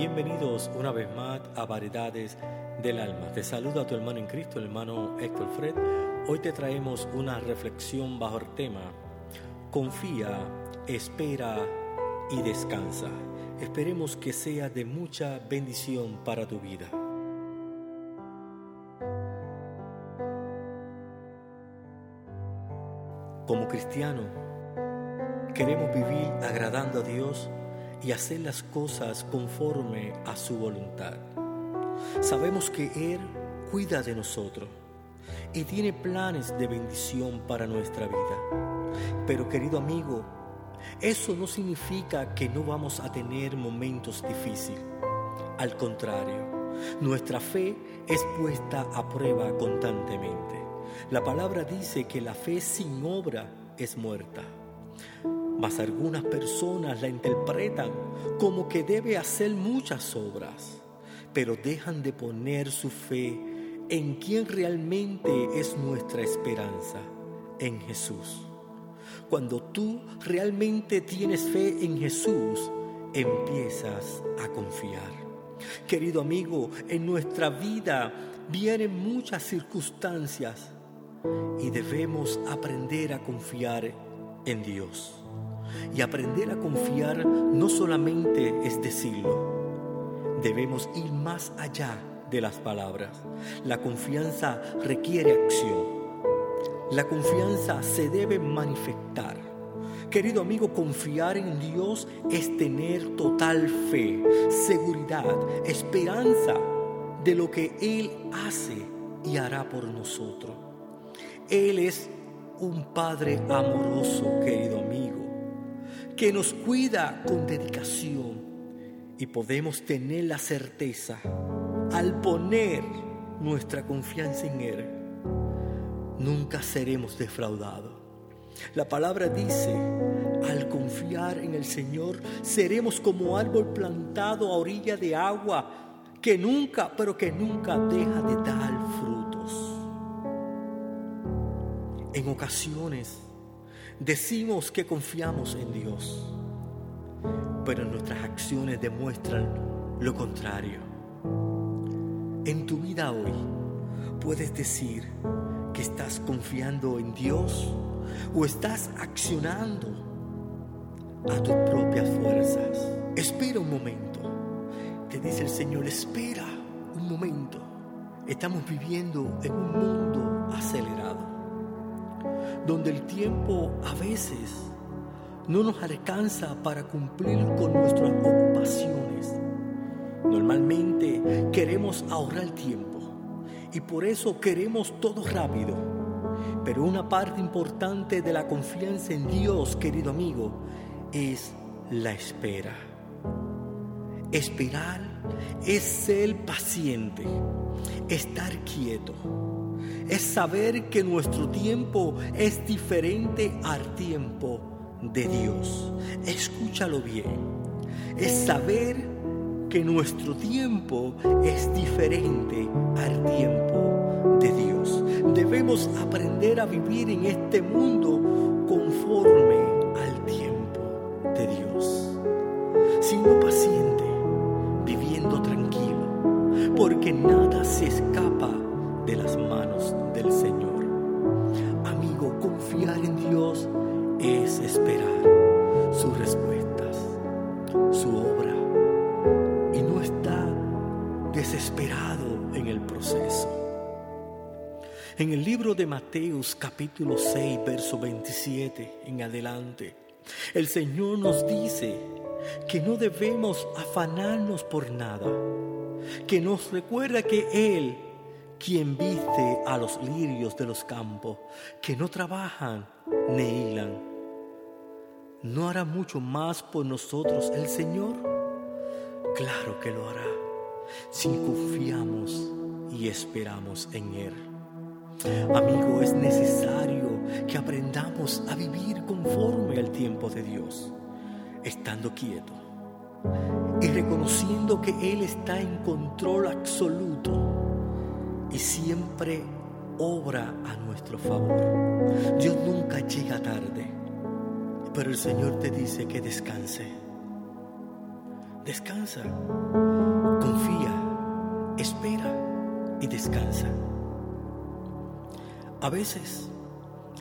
Bienvenidos una vez más a Variedades del Alma. Te saluda tu hermano en Cristo, el hermano Héctor Fred. Hoy te traemos una reflexión bajo el tema Confía, espera y descansa. Esperemos que sea de mucha bendición para tu vida. Como cristiano, queremos vivir agradando a Dios y hacer las cosas conforme a su voluntad. Sabemos que Él cuida de nosotros y tiene planes de bendición para nuestra vida. Pero querido amigo, eso no significa que no vamos a tener momentos difíciles. Al contrario, nuestra fe es puesta a prueba constantemente. La palabra dice que la fe sin obra es muerta mas algunas personas la interpretan como que debe hacer muchas obras, pero dejan de poner su fe en quien realmente es nuestra esperanza, en Jesús. Cuando tú realmente tienes fe en Jesús, empiezas a confiar. Querido amigo, en nuestra vida vienen muchas circunstancias y debemos aprender a confiar en Dios. Y aprender a confiar no solamente es decirlo, debemos ir más allá de las palabras. La confianza requiere acción. La confianza se debe manifestar. Querido amigo, confiar en Dios es tener total fe, seguridad, esperanza de lo que Él hace y hará por nosotros. Él es un Padre amoroso, querido amigo que nos cuida con dedicación y podemos tener la certeza al poner nuestra confianza en Él, nunca seremos defraudados. La palabra dice, al confiar en el Señor, seremos como árbol plantado a orilla de agua, que nunca, pero que nunca deja de dar frutos. En ocasiones, Decimos que confiamos en Dios, pero nuestras acciones demuestran lo contrario. En tu vida hoy puedes decir que estás confiando en Dios o estás accionando a tus propias fuerzas. Espera un momento. Te dice el Señor, espera un momento. Estamos viviendo en un mundo acelerado donde el tiempo a veces no nos alcanza para cumplir con nuestras ocupaciones. Normalmente queremos ahorrar tiempo y por eso queremos todo rápido. Pero una parte importante de la confianza en Dios, querido amigo, es la espera. Esperar es ser paciente, estar quieto es saber que nuestro tiempo es diferente al tiempo de Dios. Escúchalo bien. Es saber que nuestro tiempo es diferente al tiempo de Dios. Debemos aprender a vivir en este mundo conforme es esperar sus respuestas, su obra, y no estar desesperado en el proceso. En el libro de Mateos capítulo 6, verso 27 en adelante, el Señor nos dice que no debemos afanarnos por nada, que nos recuerda que Él quien viste a los lirios de los campos, que no trabajan ni hilan, ¿no hará mucho más por nosotros el Señor? Claro que lo hará, si confiamos y esperamos en Él. Amigo, es necesario que aprendamos a vivir conforme al tiempo de Dios, estando quieto y reconociendo que Él está en control absoluto y siempre obra a nuestro favor. Dios nunca llega tarde, pero el Señor te dice que descanse. descansa, confía, espera y descansa. A veces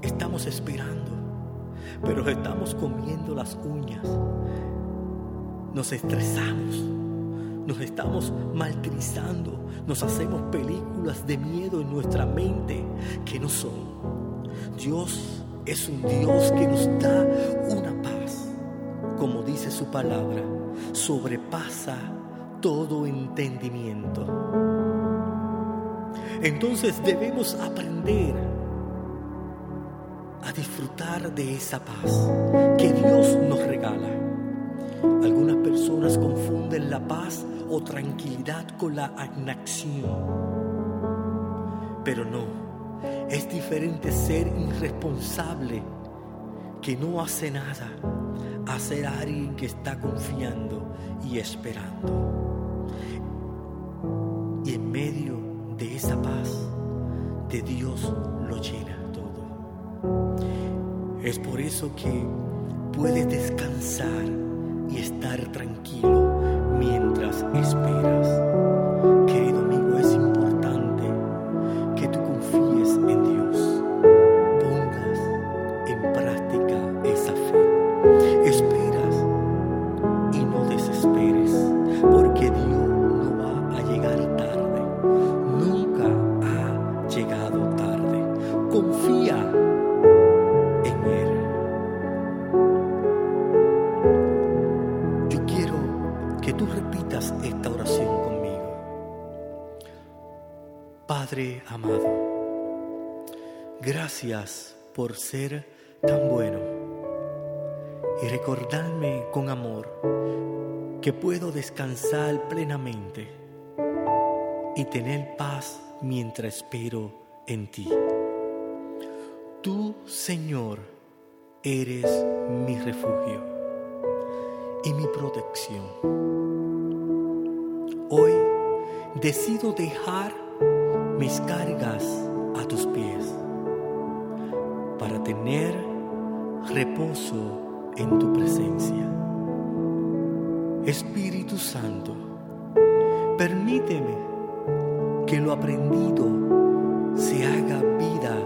estamos esperando, pero estamos comiendo las uñas. Nos estresamos, nos estamos maltrizando, nos hacemos películas de miedo en nuestra mente que no son. Dios es un Dios que nos da una paz, como dice su palabra, sobrepasa todo entendimiento. Entonces debemos aprender a disfrutar de esa paz que Dios nos regala. Algunas personas confunden la paz o tranquilidad con la inacción, pero no, es diferente ser irresponsable que no hace nada a ser alguien que está confiando y esperando. Y en medio de esa paz de Dios lo llena todo. Es por eso que puedes descansar Padre amado, gracias por ser tan bueno y recordarme con amor que puedo descansar plenamente y tener paz mientras espero en ti. Tú, Señor, eres mi refugio y mi protección. Hoy decido dejar mis cargas a tus pies para tener reposo en tu presencia. Espíritu Santo, permíteme que lo aprendido se haga vida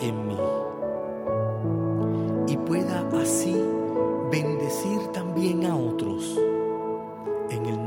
en mí y pueda así bendecirte bien a otros en el